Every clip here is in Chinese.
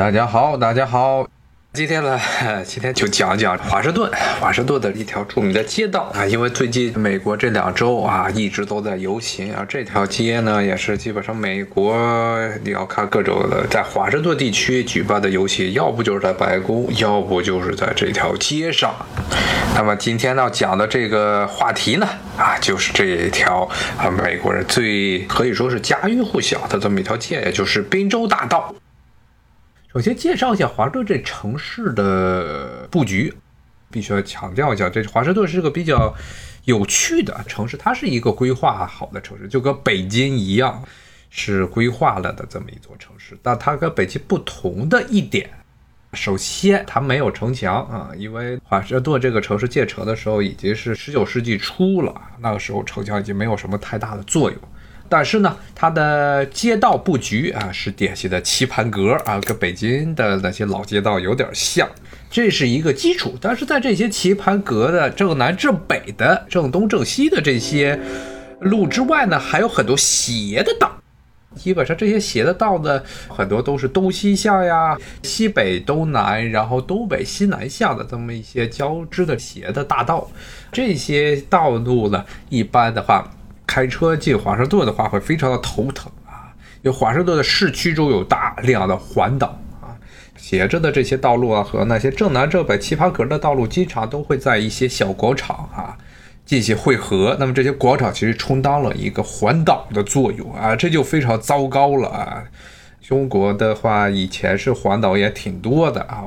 大家好，大家好。今天呢，今天就讲讲华盛顿，华盛顿的一条著名的街道啊，因为最近美国这两周啊，一直都在游行啊，这条街呢，也是基本上美国你要看各种的在华盛顿地区举办的游行，要不就是在白宫，要不就是在这条街上。那么今天要讲的这个话题呢，啊，就是这一条啊，美国人最可以说是家喻户晓的这么一条街，也就是宾州大道。首先介绍一下华盛顿这城市的布局，必须要强调一下，这华盛顿是个比较有趣的城市，它是一个规划好的城市，就跟北京一样是规划了的这么一座城市。但它跟北京不同的一点，首先它没有城墙啊，因为华盛顿这个城市建成的时候已经是十九世纪初了，那个时候城墙已经没有什么太大的作用。但是呢，它的街道布局啊是典型的棋盘格啊，跟北京的那些老街道有点像，这是一个基础。但是在这些棋盘格的正南、正北的、正东、正西的这些路之外呢，还有很多斜的道。基本上这些斜的道呢，很多都是东西向呀、西北东南，然后东北西南向的这么一些交织的斜的大道。这些道路呢，一般的话。开车进华盛顿的话会非常的头疼啊，因为华盛顿的市区中有大量的环岛啊，斜着的这些道路啊和那些正南正北棋盘格的道路，经常都会在一些小广场啊进行汇合。那么这些广场其实充当了一个环岛的作用啊，这就非常糟糕了啊。中国的话以前是环岛也挺多的啊，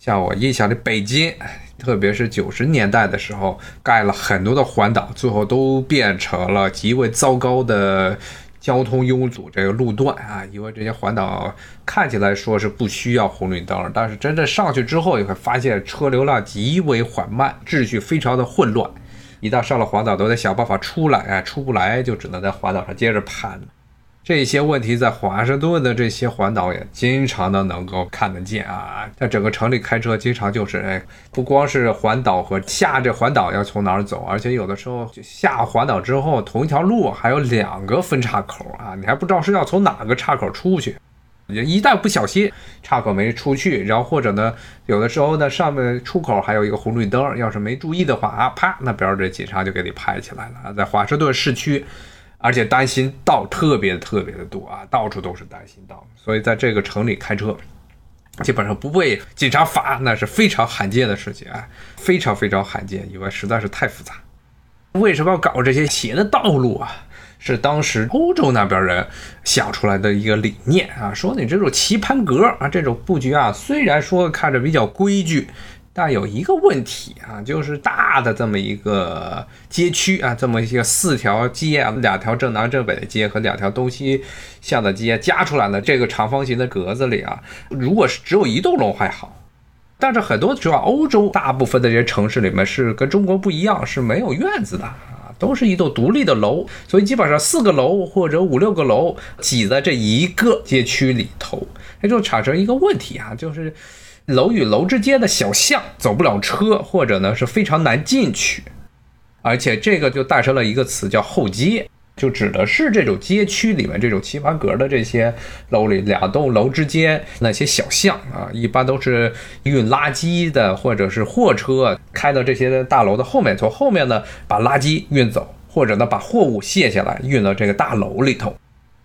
像我印象里北京。特别是九十年代的时候，盖了很多的环岛，最后都变成了极为糟糕的交通拥堵这个路段啊！因为这些环岛看起来说是不需要红绿灯，但是真正上去之后，你会发现车流量极为缓慢，秩序非常的混乱。一旦上了环岛，都得想办法出来，啊，出不来就只能在环岛上接着盘。这些问题在华盛顿的这些环岛也经常的能够看得见啊，在整个城里开车，经常就是哎，不光是环岛和下这环岛要从哪儿走，而且有的时候就下环岛之后，同一条路还有两个分岔口啊，你还不知道是要从哪个岔口出去。一旦不小心岔口没出去，然后或者呢，有的时候呢上面出口还有一个红绿灯，要是没注意的话啊，啪，那边这警察就给你拍起来了。在华盛顿市区。而且单行道特别特别的多啊，到处都是单行道，所以在这个城里开车，基本上不被警察罚，那是非常罕见的事情啊，非常非常罕见，因为实在是太复杂。为什么要搞这些斜的道路啊？是当时欧洲那边人想出来的一个理念啊，说你这种棋盘格啊，这种布局啊，虽然说看着比较规矩。但有一个问题啊，就是大的这么一个街区啊，这么一些四条街啊，两条正南正北的街和两条东西向的街加出来的这个长方形的格子里啊，如果是只有一栋楼还好，但是很多主要欧洲大部分的这些城市里面是跟中国不一样，是没有院子的啊，都是一栋独立的楼，所以基本上四个楼或者五六个楼挤在这一个街区里头，那就产生一个问题啊，就是。楼与楼之间的小巷走不了车，或者呢是非常难进去，而且这个就诞生了一个词叫后街，就指的是这种街区里面这种棋盘格的这些楼里两栋楼之间那些小巷啊，一般都是运垃圾的或者是货车开到这些大楼的后面，从后面呢把垃圾运走，或者呢把货物卸下来运到这个大楼里头。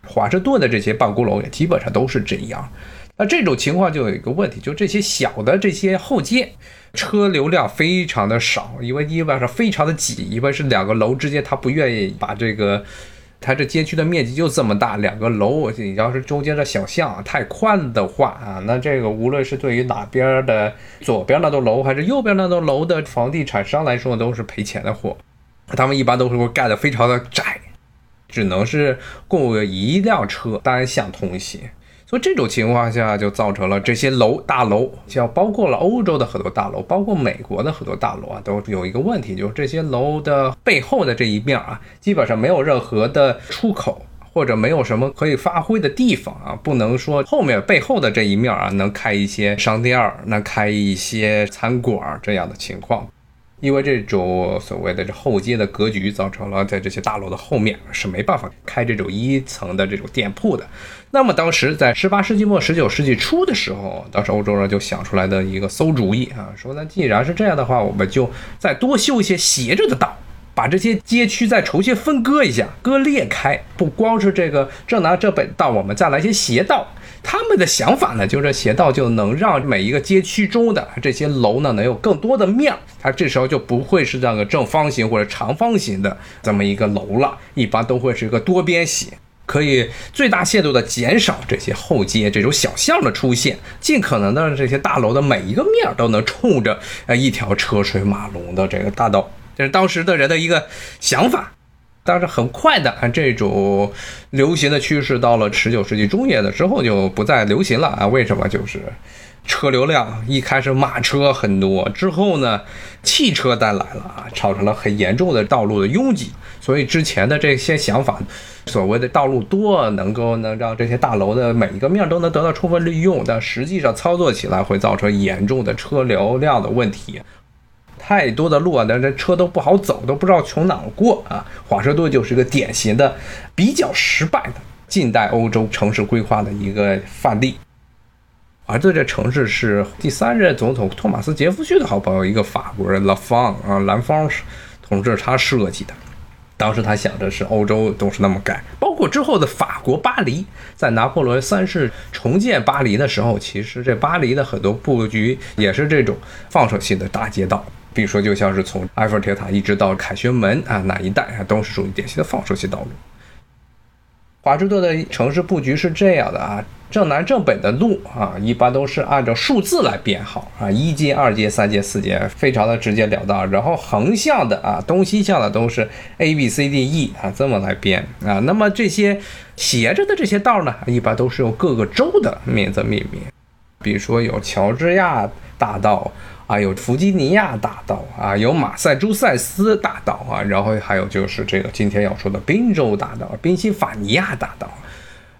华盛顿的这些办公楼也基本上都是这样。那这种情况就有一个问题，就这些小的这些后街，车流量非常的少，因为基本上非常的挤，因为是两个楼之间，他不愿意把这个，他这街区的面积就这么大，两个楼，你要是中间的小巷太宽的话啊，那这个无论是对于哪边的左边那栋楼还是右边那栋楼的房地产商来说，都是赔钱的货，他们一般都是会盖的非常的窄，只能是供一辆车单向通行。所以这种情况下，就造成了这些楼大楼，像包括了欧洲的很多大楼，包括美国的很多大楼啊，都有一个问题，就是这些楼的背后的这一面啊，基本上没有任何的出口，或者没有什么可以发挥的地方啊，不能说后面背后的这一面啊，能开一些商店儿，能开一些餐馆这样的情况。因为这种所谓的这后街的格局，造成了在这些大楼的后面是没办法开这种一层的这种店铺的。那么当时在十八世纪末、十九世纪初的时候，当时欧洲人就想出来的一个馊主意啊，说那既然是这样的话，我们就再多修一些斜着的道，把这些街区再重新分割一下，割裂开。不光是这个正南这北道，我们再来些斜道。他们的想法呢，就是斜道就能让每一个街区中的这些楼呢，能有更多的面儿，它这时候就不会是这样个正方形或者长方形的这么一个楼了，一般都会是一个多边形，可以最大限度的减少这些后街这种小巷的出现，尽可能的让这些大楼的每一个面儿都能冲着呃一条车水马龙的这个大道，这是当时的人的一个想法。但是很快的，这种流行的趋势到了十九世纪中叶的之后就不再流行了啊？为什么？就是车流量一开始马车很多，之后呢，汽车带来了啊，造成了很严重的道路的拥挤。所以之前的这些想法，所谓的道路多，能够能让这些大楼的每一个面都能得到充分利用，但实际上操作起来会造成严重的车流量的问题。太多的路啊，那这车都不好走，都不知道从哪过啊。华盛顿就是一个典型的比较失败的近代欧洲城市规划的一个范例。而这这城市是第三任总统托马斯杰弗逊的好朋友，一个法国人拉方啊，兰方同志他设计的。当时他想着是欧洲都是那么改，包括之后的法国巴黎，在拿破仑三世重建巴黎的时候，其实这巴黎的很多布局也是这种放射性的大街道。比如说，就像是从埃菲尔铁塔一直到凯旋门啊，那一带啊，都是属于典型的放射性道路。华盛顿的城市布局是这样的啊，正南正北的路啊，一般都是按照数字来编号啊，一街、二街、三街、四街，非常的直截了当。然后横向的啊，东西向的都是 A、B、C、D、E 啊，这么来编啊。那么这些斜着的这些道呢，一般都是用各个州的名字命名，比如说有乔治亚大道。啊，有弗吉尼亚大道啊，有马赛诸塞斯大道啊，然后还有就是这个今天要说的宾州大道、宾夕法尼亚大道。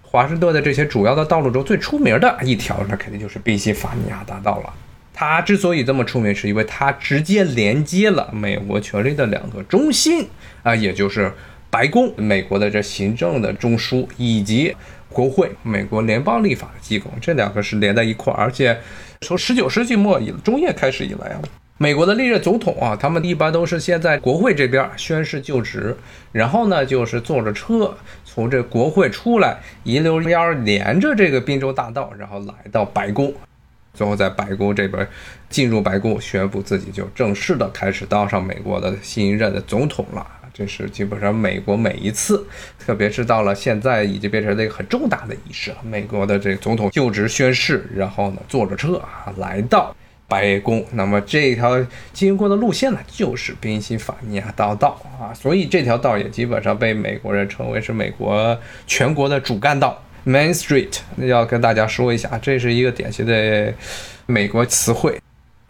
华盛顿的这些主要的道路中最出名的一条，那肯定就是宾夕法尼亚大道了。它之所以这么出名，是因为它直接连接了美国权力的两个中心啊，也就是白宫，美国的这行政的中枢，以及国会，美国联邦立法的机构，这两个是连在一块儿，而且。从十九世纪末以中叶开始以来啊，美国的历任总统啊，他们一般都是先在国会这边宣誓就职，然后呢，就是坐着车从这国会出来，一溜烟儿连着这个滨州大道，然后来到白宫，最后在白宫这边进入白宫，宣布自己就正式的开始当上美国的新一任的总统了。这是基本上美国每一次，特别是到了现在，已经变成了一个很重大的仪式了。美国的这个总统就职宣誓，然后呢，坐着车啊来到白宫。那么这条经过的路线呢，就是宾夕法尼亚大道啊。所以这条道也基本上被美国人称为是美国全国的主干道 （Main Street）。要跟大家说一下，这是一个典型的美国词汇。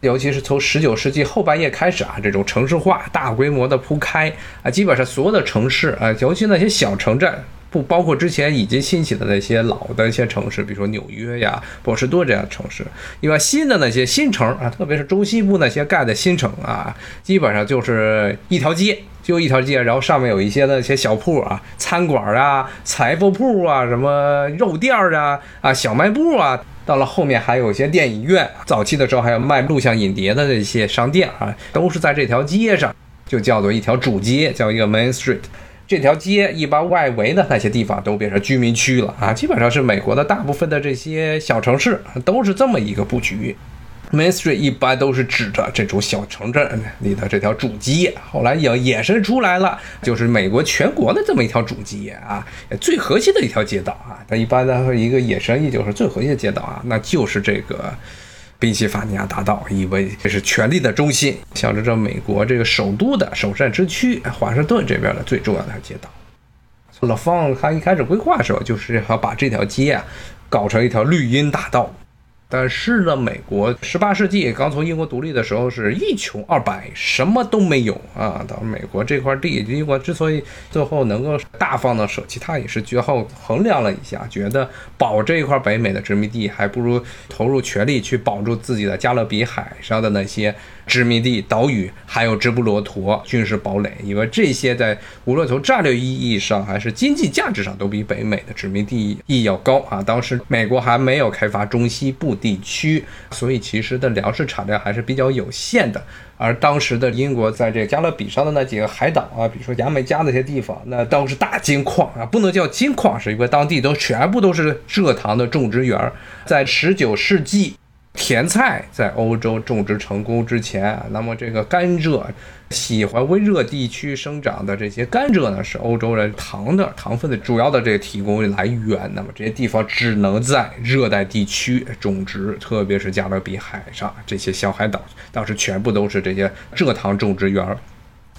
尤其是从十九世纪后半叶开始啊，这种城市化大规模的铺开啊，基本上所有的城市啊，尤其那些小城镇，不包括之前已经兴起的那些老的一些城市，比如说纽约呀、波士顿这样的城市。因为新的那些新城啊，特别是中西部那些盖的新城啊，基本上就是一条街，就一条街，然后上面有一些那些小铺啊，餐馆啊、裁缝铺啊、什么肉店啊、啊小卖部啊。到了后面还有一些电影院，早期的时候还有卖录像影碟的这些商店啊，都是在这条街上，就叫做一条主街，叫一个 Main Street。这条街一般外围的那些地方都变成居民区了啊，基本上是美国的大部分的这些小城市都是这么一个布局。Main Street 一般都是指着这种小城镇里的这条主街，后来也衍生出来了，就是美国全国的这么一条主街啊，最核心的一条街道啊。它一般的一个衍生意就是最核心的街道啊，那就是这个宾夕法尼亚大道，以为这是权力的中心，象征着美国这个首都的首善之区华盛顿这边的最重要的街道。老方他一开始规划的时候，就是要把这条街啊搞成一条绿荫大道。但是呢，美国十八世纪刚从英国独立的时候是一穷二白，什么都没有啊。到美国这块地，英国之所以最后能够大方的舍弃，它也是最后衡量了一下，觉得保这一块北美的殖民地，还不如投入全力去保住自己的加勒比海上的那些。殖民地岛屿，还有直布罗陀军事堡垒，因为这些在无论从战略意义上还是经济价值上，都比北美的殖民地意义要高啊。当时美国还没有开发中西部地区，所以其实的粮食产量还是比较有限的。而当时的英国在这加勒比上的那几个海岛啊，比如说牙买加那些地方，那都是大金矿啊，不能叫金矿，是因为当地都全部都是蔗糖的种植园。在十九世纪。甜菜在欧洲种植成功之前，那么这个甘蔗，喜欢温热地区生长的这些甘蔗呢，是欧洲人糖的糖分的主要的这个提供来源。那么这些地方只能在热带地区种植，特别是加勒比海上这些小海岛，当时全部都是这些蔗糖种植园。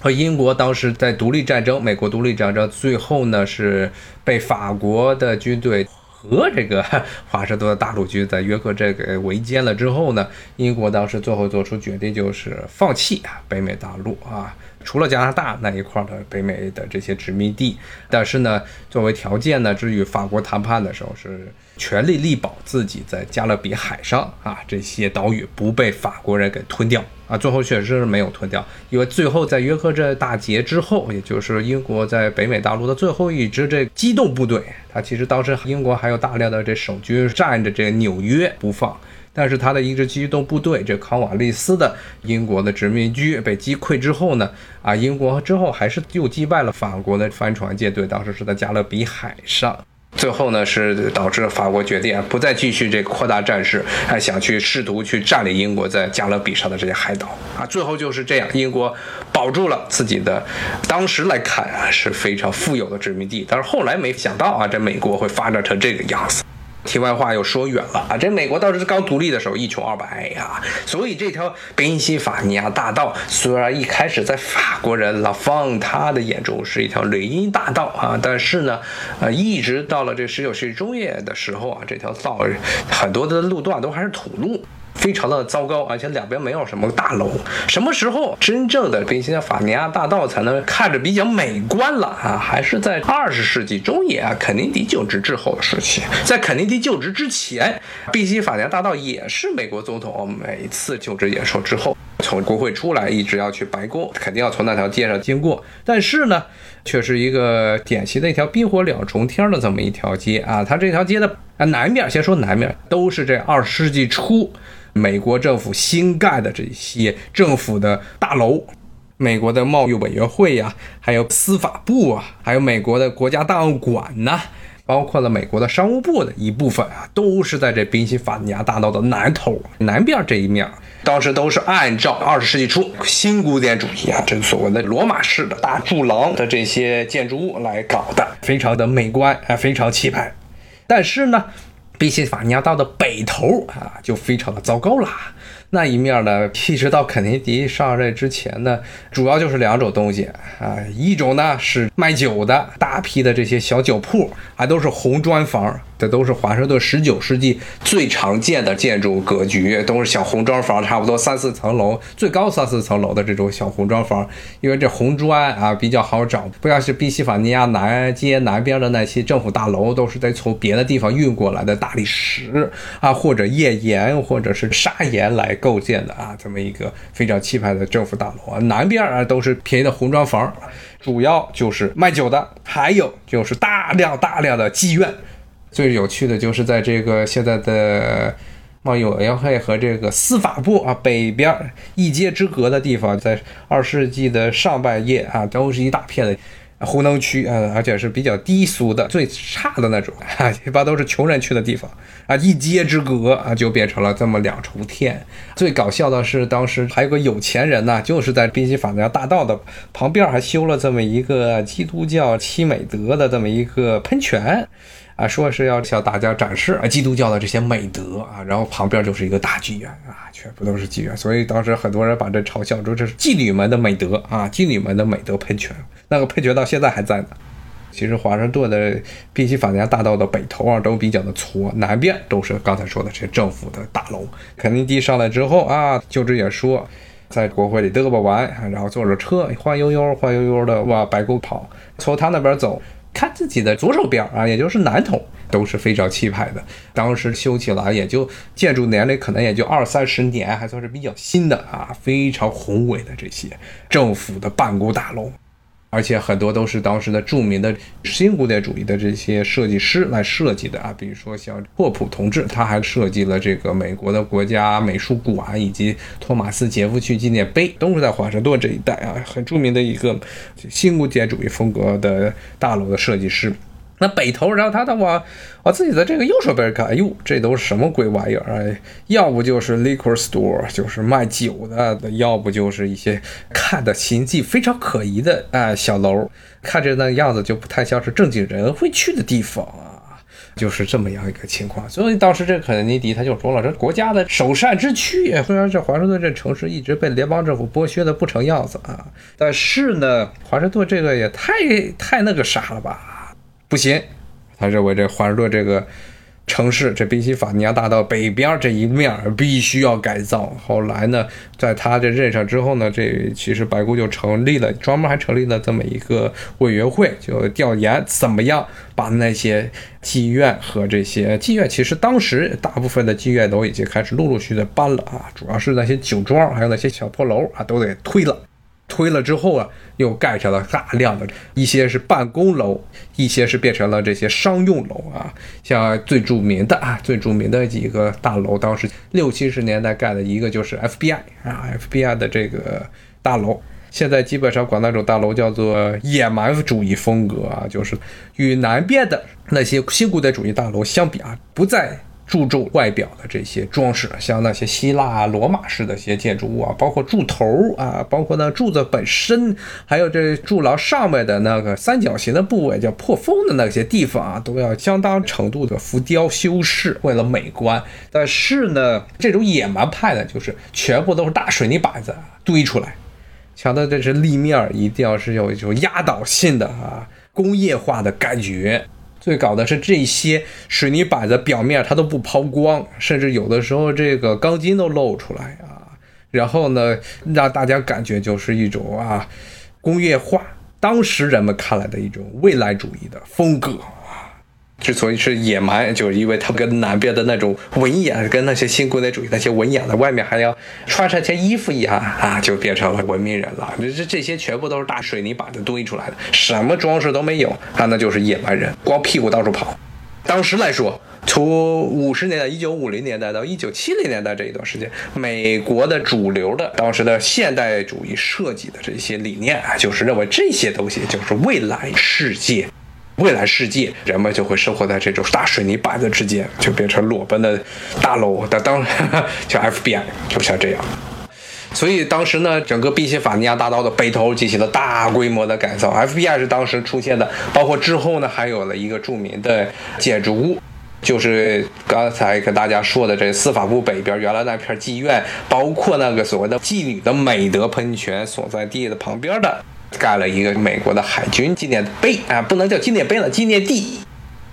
和英国当时在独立战争，美国独立战争最后呢是被法国的军队。和这个 华盛顿的大陆军在约克这个围歼了之后呢，英国当时最后做出决定，就是放弃啊北美大陆啊，除了加拿大那一块的北美的这些殖民地，但是呢，作为条件呢，至于法国谈判的时候是。全力力保自己在加勒比海上啊这些岛屿不被法国人给吞掉啊，最后确实是没有吞掉，因为最后在约克镇大捷之后，也就是英国在北美大陆的最后一支这机动部队，它其实当时英国还有大量的这守军占着这个纽约不放，但是他的一支机动部队这康瓦利斯的英国的殖民军被击溃之后呢，啊，英国之后还是又击败了法国的帆船舰队，当时是在加勒比海上。最后呢，是导致法国决定不再继续这扩大战事，还想去试图去占领英国在加勒比上的这些海岛啊。最后就是这样，英国保住了自己的，当时来看啊是非常富有的殖民地，但是后来没想到啊，这美国会发展成这个样子。题外话又说远了啊！这美国倒是刚独立的时候一穷二白呀，所以这条宾夕法尼亚大道虽然一开始在法国人拉芳他的眼中是一条雷荫大道啊，但是呢，呃，一直到了这十九世纪中叶的时候啊，这条道很多的路段都还是土路。非常的糟糕，而且两边没有什么大楼。什么时候真正的宾夕法尼亚大道才能看着比较美观了啊？还是在二十世纪中叶啊，肯尼迪就职之后的时期。在肯尼迪就职之前，宾夕法尼亚大道也是美国总统每次就职演说之后，从国会出来一直要去白宫，肯定要从那条街上经过。但是呢，却是一个典型的一条冰火两重天的这么一条街啊。它这条街的啊南面，先说南面，都是这二十世纪初。美国政府新盖的这些政府的大楼，美国的贸易委员会呀，还有司法部啊，还有美国的国家档案馆呐，包括了美国的商务部的一部分啊，都是在这宾夕法尼亚大道的南头南边这一面。当时都是按照二十世纪初新古典主义啊，这个所谓的罗马式的大柱廊的这些建筑物来搞的，非常的美观啊，非常气派。但是呢。宾夕法尼亚道的北头啊，就非常的糟糕了。那一面呢，一直到肯尼迪上任之前呢，主要就是两种东西啊，一种呢是卖酒的，大批的这些小酒铺，还都是红砖房。这都是华盛顿十九世纪最常见的建筑格局，都是小红砖房，差不多三四层楼，最高三四层楼的这种小红砖房。因为这红砖啊比较好找，不像是宾夕法尼亚南街南边的那些政府大楼，都是得从别的地方运过来的大理石啊，或者页岩，或者是砂岩来构建的啊，这么一个非常气派的政府大楼啊。南边啊都是便宜的红砖房，主要就是卖酒的，还有就是大量大量的妓院。最有趣的就是在这个现在的贸易委员会和这个司法部啊北边一街之隔的地方，在二世纪的上半叶啊，都是一大片的糊弄区啊，而且是比较低俗的、最差的那种啊，一般都是穷人去的地方啊，一街之隔啊，就变成了这么两重天。最搞笑的是，当时还有个有钱人呢，就是在宾夕法尼亚大道的旁边还修了这么一个基督教七美德的这么一个喷泉。啊，说是要向大家展示啊基督教的这些美德啊，然后旁边就是一个大剧院啊，全部都是妓院，所以当时很多人把这嘲笑说这是妓女们的美德啊，妓女们的美德喷泉，那个喷泉到现在还在呢。其实华盛顿的宾夕法尼亚大道的北头啊，都比较的挫，南边都是刚才说的这政府的大楼。肯尼迪上来之后啊，就职也说，在国会里嘚啵完，然后坐着车晃悠悠、晃悠悠的往白宫跑，从他那边走，他自己的左手边啊，也就是南头，都是非常气派的。当时修起来也就建筑年龄可能也就二三十年，还算是比较新的啊，非常宏伟的这些政府的办公大楼。而且很多都是当时的著名的新古典主义的这些设计师来设计的啊，比如说像霍普同志，他还设计了这个美国的国家美术馆以及托马斯杰夫逊纪念碑，都是在华盛顿这一带啊，很著名的一个新古典主义风格的大楼的设计师。那北头，然后他的往往自己的这个右手边看，哎呦，这都是什么鬼玩意儿啊？要不就是 liquor store，就是卖酒的；要不就是一些看的形迹非常可疑的啊小楼，看着那个样子就不太像是正经人会去的地方啊，就是这么样一个情况。所以当时这肯尼迪他就说了，这国家的首善之区，虽然这华盛顿这城市一直被联邦政府剥削的不成样子啊，但是呢，华盛顿这个也太太那个啥了吧？不行，他认为这华盛顿这个城市，这宾夕法尼亚大道北边这一面必须要改造。后来呢，在他这任上之后呢，这其实白宫就成立了，专门还成立了这么一个委员会，就调研怎么样把那些妓院和这些妓院，其实当时大部分的妓院都已经开始陆陆续续的搬了啊，主要是那些酒庄还有那些小破楼啊，都给推了。推了之后啊，又盖成了大量的一些是办公楼，一些是变成了这些商用楼啊。像最著名的啊，最著名的几个大楼，当时六七十年代盖的一个就是 FBI 啊，FBI 的这个大楼，现在基本上管那种大楼叫做野蛮主义风格啊，就是与南边的那些新古典主义大楼相比啊，不再。注重外表的这些装饰，像那些希腊、罗马式的一些建筑物啊，包括柱头啊，包括呢柱子本身，还有这柱廊上面的那个三角形的部位叫破风的那些地方啊，都要相当程度的浮雕修饰，为了美观。但是呢，这种野蛮派呢，就是全部都是大水泥板子堆出来，强调这是立面一定要是有一种压倒性的啊工业化的感觉。最搞的是这些水泥板的表面它都不抛光，甚至有的时候这个钢筋都露出来啊。然后呢，让大家感觉就是一种啊工业化，当时人们看来的一种未来主义的风格。之所以是野蛮，就是因为它跟南边的那种文雅，跟那些新古典主义那些文雅的外面还要穿上些衣服一样啊，就变成了文明人了。这这些全部都是大水泥板子堆出来的，什么装饰都没有啊，那就是野蛮人，光屁股到处跑。当时来说，从五十年代，一九五零年代到一九七零年代这一段时间，美国的主流的当时的现代主义设计的这些理念啊，就是认为这些东西就是未来世界。未来世界，人们就会生活在这种大水泥板子之间，就变成裸奔的大楼。但当像 FBI 就像这样，所以当时呢，整个宾夕法尼亚大道的北头进行了大规模的改造。FBI 是当时出现的，包括之后呢，还有了一个著名的建筑物，就是刚才跟大家说的这司法部北边原来那片妓院，包括那个所谓的妓女的美德喷泉所在地的旁边的。盖了一个美国的海军纪念碑啊，不能叫纪念碑了，纪念地，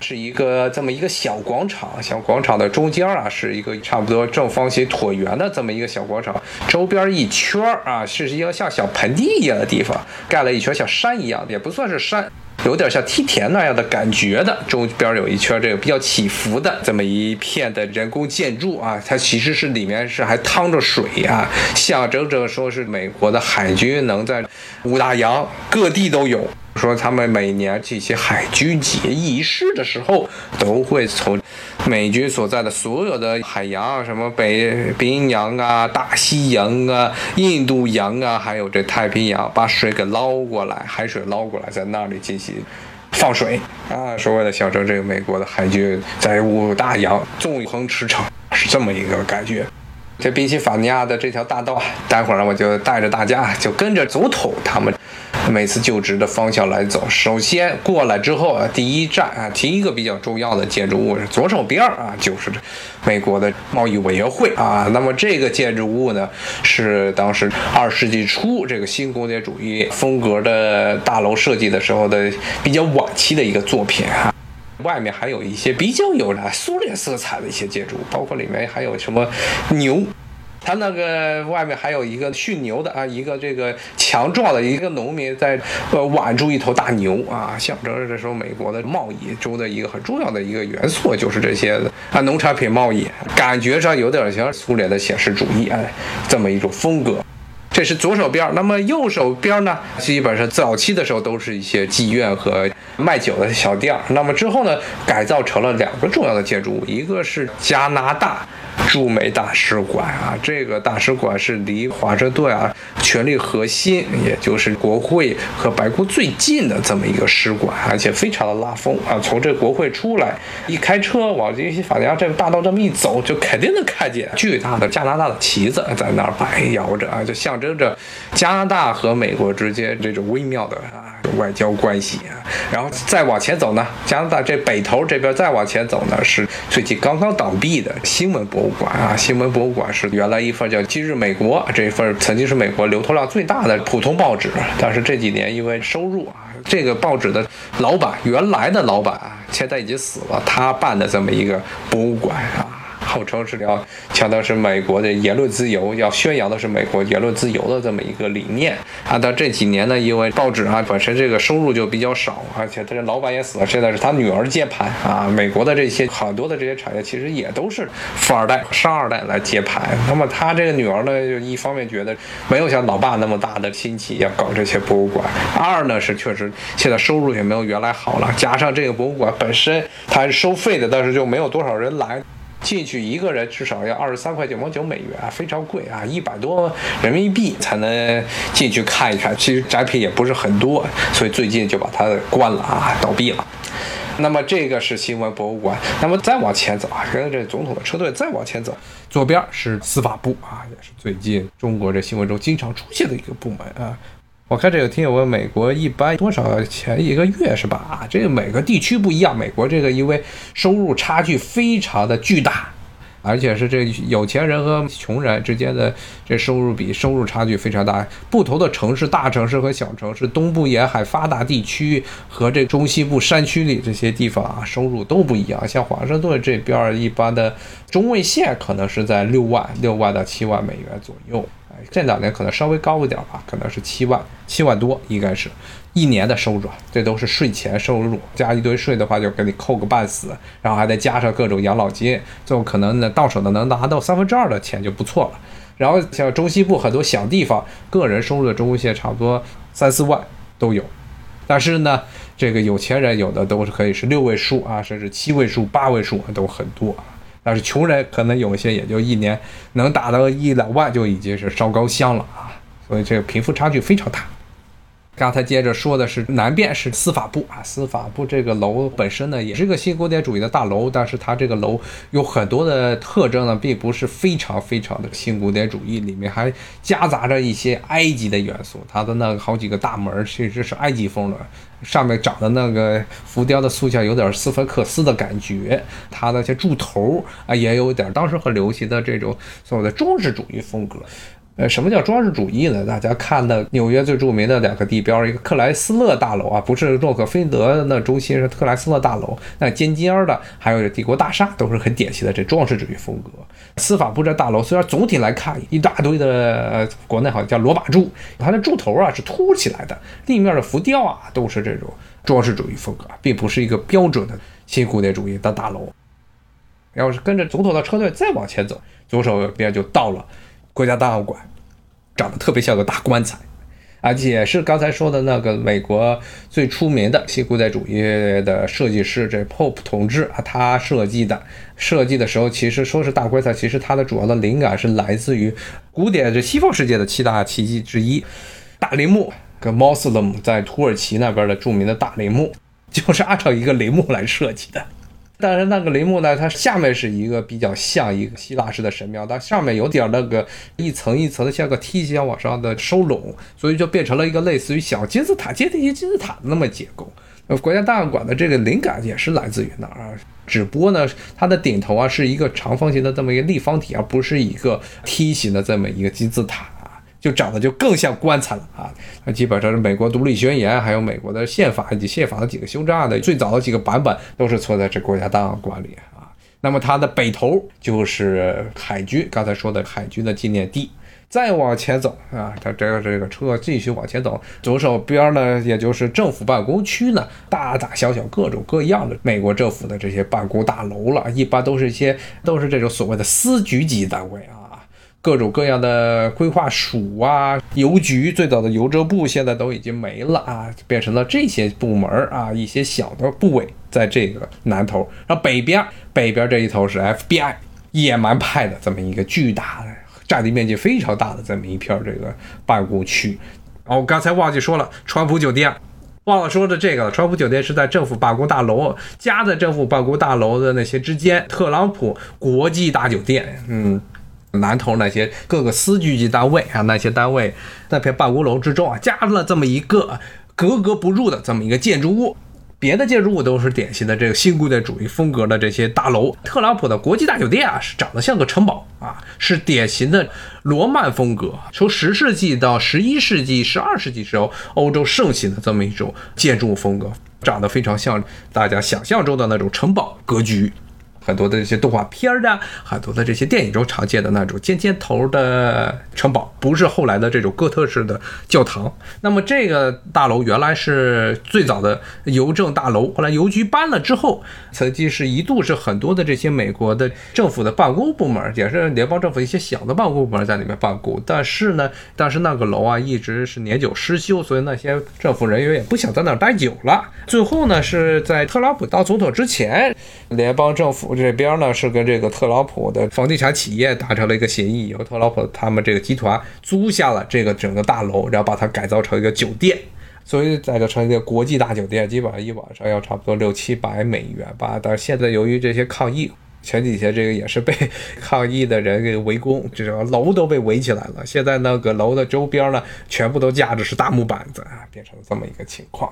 是一个这么一个小广场。小广场的中间啊，是一个差不多正方形椭圆的这么一个小广场，周边一圈啊，是一个像小盆地一样的地方，盖了一圈像山一样，也不算是山。有点像梯田那样的感觉的，中边有一圈这个比较起伏的这么一片的人工建筑啊，它其实是里面是还趟着水啊，象征着说是美国的海军能在五大洋各地都有。说他们每年这些海军节仪式的时候，都会从美军所在的所有的海洋，什么北冰洋啊、大西洋啊、印度洋啊，还有这太平洋，把水给捞过来，海水捞过来，在那里进行放水啊，是为了象征这个美国的海军在五大洋纵横驰骋，是这么一个感觉。这宾夕法尼亚的这条大道，待会儿呢我就带着大家就跟着总统他们每次就职的方向来走。首先过来之后啊，第一站啊，第一个比较重要的建筑物是左手边啊，就是美国的贸易委员会啊。那么这个建筑物呢，是当时二十世纪初这个新工业主义风格的大楼设计的时候的比较晚期的一个作品啊。外面还有一些比较有着苏联色彩的一些建筑，包括里面还有什么牛，它那个外面还有一个驯牛的啊，一个这个强壮的一个农民在呃挽住一头大牛啊，象征着这时候美国的贸易中的一个很重要的一个元素，就是这些啊农产品贸易，感觉上有点像苏联的写实主义哎这么一种风格。这是左手边，那么右手边呢？基本上早期的时候都是一些妓院和卖酒的小店。那么之后呢，改造成了两个重要的建筑物，一个是加拿大。驻美大使馆啊，这个大使馆是离华盛顿啊权力核心，也就是国会和白宫最近的这么一个使馆，而且非常的拉风啊。从这国会出来，一开车往宾夕法尼亚这个大道这么一走，就肯定能看见巨大的加拿大的旗子在那儿摆摇着啊，就象征着加拿大和美国之间这种微妙的啊。外交关系啊，然后再往前走呢，加拿大这北头这边再往前走呢，是最近刚刚倒闭的新闻博物馆啊。新闻博物馆是原来一份叫《今日美国》这一份曾经是美国流通量最大的普通报纸，但是这几年因为收入啊，这个报纸的老板原来的老板啊，现在已经死了，他办的这么一个博物馆啊。号称是要强调是美国的言论自由，要宣扬的是美国言论自由的这么一个理念啊。但这几年呢，因为报纸啊本身这个收入就比较少，而且他这老板也死了，现在是他女儿接盘啊。美国的这些很多的这些产业其实也都是富二代、商二代来接盘。那么他这个女儿呢，就一方面觉得没有像老爸那么大的心气要搞这些博物馆，二呢是确实现在收入也没有原来好了，加上这个博物馆本身它是收费的，但是就没有多少人来。进去一个人至少要二十三块九毛九美元啊，非常贵啊，一百多人民币才能进去看一看。其实展品也不是很多，所以最近就把它关了啊，倒闭了。那么这个是新闻博物馆。那么再往前走啊，跟着总统的车队再往前走，左边是司法部啊，也是最近中国这新闻中经常出现的一个部门啊。我看这个听友问，美国一般多少钱一个月是吧？啊，这个每个地区不一样。美国这个因为收入差距非常的巨大，而且是这有钱人和穷人之间的这收入比收入差距非常大。不同的城市，大城市和小城市，东部沿海发达地区和这中西部山区里这些地方啊，收入都不一样。像华盛顿这边一般的中位线可能是在六万六万到七万美元左右。这两年可能稍微高一点吧，可能是七万七万多，应该是一年的收入，这都是税前收入，加一堆税的话就给你扣个半死，然后还得加上各种养老金，最后可能呢到手的能拿到三分之二的钱就不错了。然后像中西部很多小地方，个人收入的中位线差不多三四万都有，但是呢，这个有钱人有的都是可以是六位数啊，甚至七位数、八位数都很多。但是穷人可能有些也就一年能达到一两万就已经是烧高香了啊，所以这个贫富差距非常大。刚才接着说的是南边是司法部啊，司法部这个楼本身呢也是个新古典主义的大楼，但是它这个楼有很多的特征呢，并不是非常非常的新古典主义，里面还夹杂着一些埃及的元素。它的那个好几个大门其实是埃及风的。上面长的那个浮雕的塑像有点斯芬克斯的感觉，它那些柱头啊也有点当时很流行的这种所谓的装饰主义风格。呃，什么叫装饰主义呢？大家看的纽约最著名的两个地标，一个克莱斯勒大楼啊，不是洛克菲勒那中心是克莱斯勒大楼，那尖尖的，还有帝国大厦，都是很典型的这装饰主义风格。司法部这大楼虽然总体来看一大堆的，国内好像叫罗马柱，它的柱头啊是凸起来的，立面的浮雕啊都是这种装饰主义风格，并不是一个标准的新古典主义的大楼。要是跟着总统的车队再往前走，左手边就到了。国家档案馆长得特别像个大棺材，而且是刚才说的那个美国最出名的新古典主义的设计师，这 Pope 同志啊，他设计的。设计的时候，其实说是大棺材，其实它的主要的灵感是来自于古典这西方世界的七大奇迹之一——大陵墓，跟 Moslem 在土耳其那边的著名的大陵墓，就是按照一个陵墓来设计的。但是那个陵墓呢，它下面是一个比较像一个希腊式的神庙，但上面有点那个一层一层的像个梯形往上的收拢，所以就变成了一个类似于小金字塔阶梯金字塔的那么结构。呃，国家档案馆的这个灵感也是来自于那儿啊，只不过呢，它的顶头啊是一个长方形的这么一个立方体，而不是一个梯形的这么一个金字塔。就长得就更像棺材了啊！那基本上是美国独立宣言，还有美国的宪法以及宪法的几个修正案的最早的几个版本，都是错在这国家档案馆里啊。那么它的北头就是海军，刚才说的海军的纪念地。再往前走啊，它这个这个车继续往前走，左手边呢，也就是政府办公区呢，大大小小各种各样的美国政府的这些办公大楼了，一般都是一些都是这种所谓的司局级单位啊。各种各样的规划署啊，邮局最早的邮政部现在都已经没了啊，变成了这些部门啊，一些小的部委在这个南头，然后北边北边这一头是 FBI 野蛮派的这么一个巨大的占地面积非常大的这么一片这个办公区。哦，我刚才忘记说了，川普酒店忘了说的这个，川普酒店是在政府办公大楼夹在政府办公大楼的那些之间，特朗普国际大酒店，嗯。南头那些各个司局级单位啊，那些单位那片办公楼之中啊，加了这么一个格格不入的这么一个建筑物。别的建筑物都是典型的这个新古典主义风格的这些大楼，特朗普的国际大酒店啊，是长得像个城堡啊，是典型的罗曼风格，从十世纪到十一世纪、十二世纪时候欧洲盛行的这么一种建筑风格，长得非常像大家想象中的那种城堡格局。很多的这些动画片儿的，很多的这些电影中常见的那种尖尖头的城堡，不是后来的这种哥特式的教堂。那么这个大楼原来是最早的邮政大楼，后来邮局搬了之后，曾经是一度是很多的这些美国的政府的办公部门，也是联邦政府一些小的办公部门在里面办公。但是呢，但是那个楼啊一直是年久失修，所以那些政府人员也不想在那儿待久了。最后呢，是在特朗普当总统之前，联邦政府。这边呢是跟这个特朗普的房地产企业达成了一个协议，由特朗普他们这个集团租下了这个整个大楼，然后把它改造成一个酒店，所以改造成一个国际大酒店，基本上一晚上要差不多六七百美元吧。但是现在由于这些抗议，前几天这个也是被 抗议的人给围攻，这个楼都被围起来了。现在那个楼的周边呢，全部都架着是大木板子啊，变成了这么一个情况。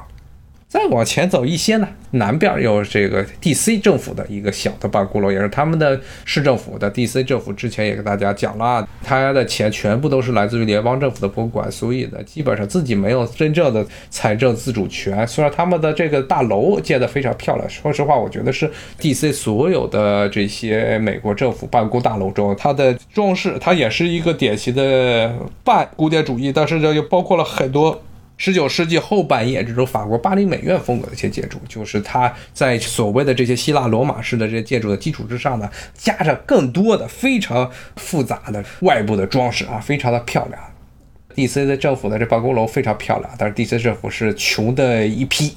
再往前走一些呢，南边有这个 D.C. 政府的一个小的办公楼，也是他们的市政府的。D.C. 政府之前也给大家讲了，他的钱全部都是来自于联邦政府的博物馆，所以呢，基本上自己没有真正的财政自主权。虽然他们的这个大楼建得非常漂亮，说实话，我觉得是 D.C. 所有的这些美国政府办公大楼中，它的装饰，它也是一个典型的半古典主义，但是这又包括了很多。十九世纪后半叶，这种法国巴黎美院风格的一些建筑，就是它在所谓的这些希腊罗马式的这些建筑的基础之上呢，加上更多的非常复杂的外部的装饰啊，非常的漂亮。D.C. 的政府的这办公楼非常漂亮，但是 D.C. 政府是穷的一批，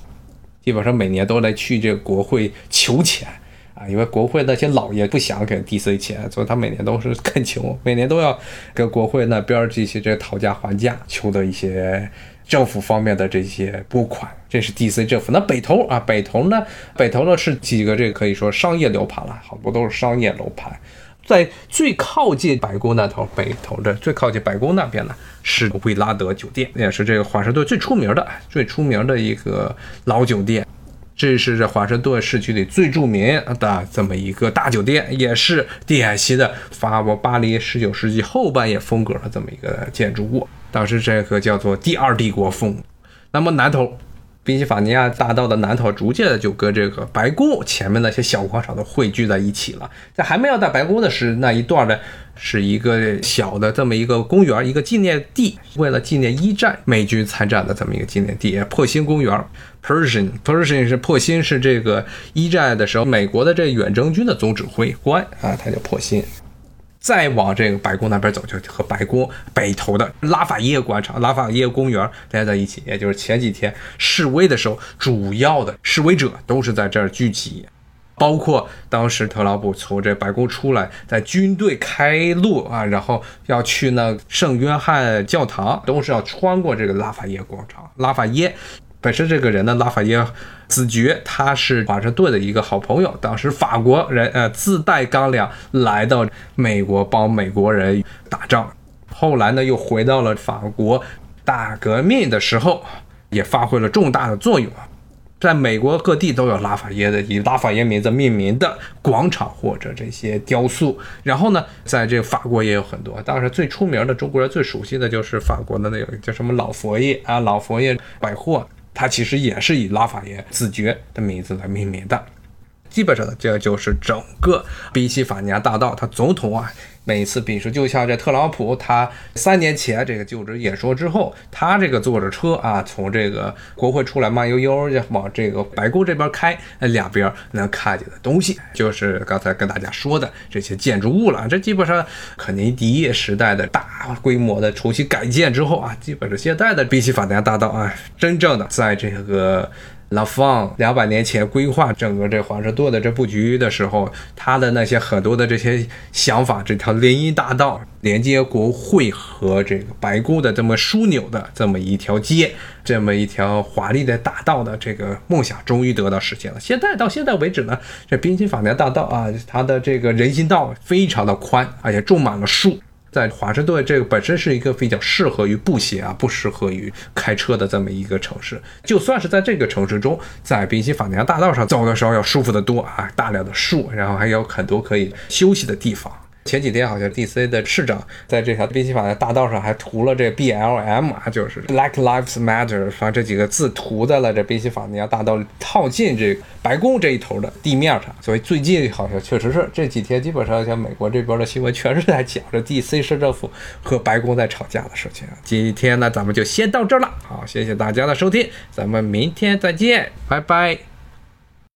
基本上每年都来去这个国会求钱啊，因为国会那些老爷不想给 D.C. 钱，所以他每年都是恳求，每年都要跟国会那边这些这讨价还价，求的一些。政府方面的这些拨款，这是 D.C. 政府。那北投啊，北投呢，北投呢是几个这个可以说商业楼盘了，好多都是商业楼盘。在最靠近白宫那头，北投的最靠近白宫那边呢，是维拉德酒店，也是这个华盛顿最出名的、最出名的一个老酒店。这是这华盛顿市区里最著名的这么一个大酒店，也是典型的法国巴黎十九世纪后半叶风格的这么一个建筑物。当时这个叫做第二帝国风。那么南头，宾夕法尼亚大道的南头，逐渐的就跟这个白宫前面那些小广场都汇聚在一起了。在还没有到白宫的是那一段呢，是一个小的这么一个公园，一个纪念地，为了纪念一战美军参战的这么一个纪念地——破星公园。Pershing，Pershing 是破星，是这个一战的时候美国的这远征军的总指挥官啊，他叫破星。再往这个白宫那边走，就和白宫北头的拉法叶广场、拉法叶公园连在一起。也就是前几天示威的时候，主要的示威者都是在这儿聚集，包括当时特朗普从这白宫出来，在军队开路啊，然后要去那圣约翰教堂，都是要穿过这个拉法叶广场。拉法叶。本身这个人呢，拉法耶子爵，他是华盛顿的一个好朋友。当时法国人呃自带钢粮来到美国帮美国人打仗，后来呢又回到了法国大革命的时候，也发挥了重大的作用。在美国各地都有拉法耶的以拉法耶名字命名的广场或者这些雕塑。然后呢，在这个法国也有很多。当时最出名的中国人最熟悉的就是法国的那个叫什么老佛爷啊，老佛爷百货，它其实也是以拉法耶子爵的名字来命名的。基本上，这就是整个宾夕法尼亚大道，它总统啊。每次，比如说，就像这特朗普，他三年前这个就职演说之后，他这个坐着车啊，从这个国会出来，慢悠悠的往这个白宫这边开，那两边能看见的东西，就是刚才跟大家说的这些建筑物了。这基本上肯尼迪时代的大规模的重新改建之后啊，基本上现在的宾夕法尼亚大道啊，真正的在这个。老方两百年前规划整个这华盛顿的这布局的时候，他的那些很多的这些想法，这条林荫大道连接国会和这个白宫的这么枢纽的这么一条街，这么一条华丽的大道的这个梦想，终于得到实现了。现在到现在为止呢，这宾夕法尼亚大道啊，它的这个人行道非常的宽，而且种满了树。在华盛顿，这个本身是一个比较适合于步行啊，不适合于开车的这么一个城市。就算是在这个城市中，在宾夕法尼亚大道上走的时候要舒服得多啊，大量的树，然后还有很多可以休息的地方。前几天好像 D.C. 的市长在这条宾夕法尼亚大道上还涂了这 B.L.M. 啊，就是 Black Lives Matter，把这几个字涂在了这宾夕法尼亚大道靠近这白宫这一头的地面上。所以最近好像确实是这几天，基本上像美国这边的新闻全是在讲着 D.C. 市政府和白宫在吵架的事情。今天呢，咱们就先到这儿了。好，谢谢大家的收听，咱们明天再见，拜拜。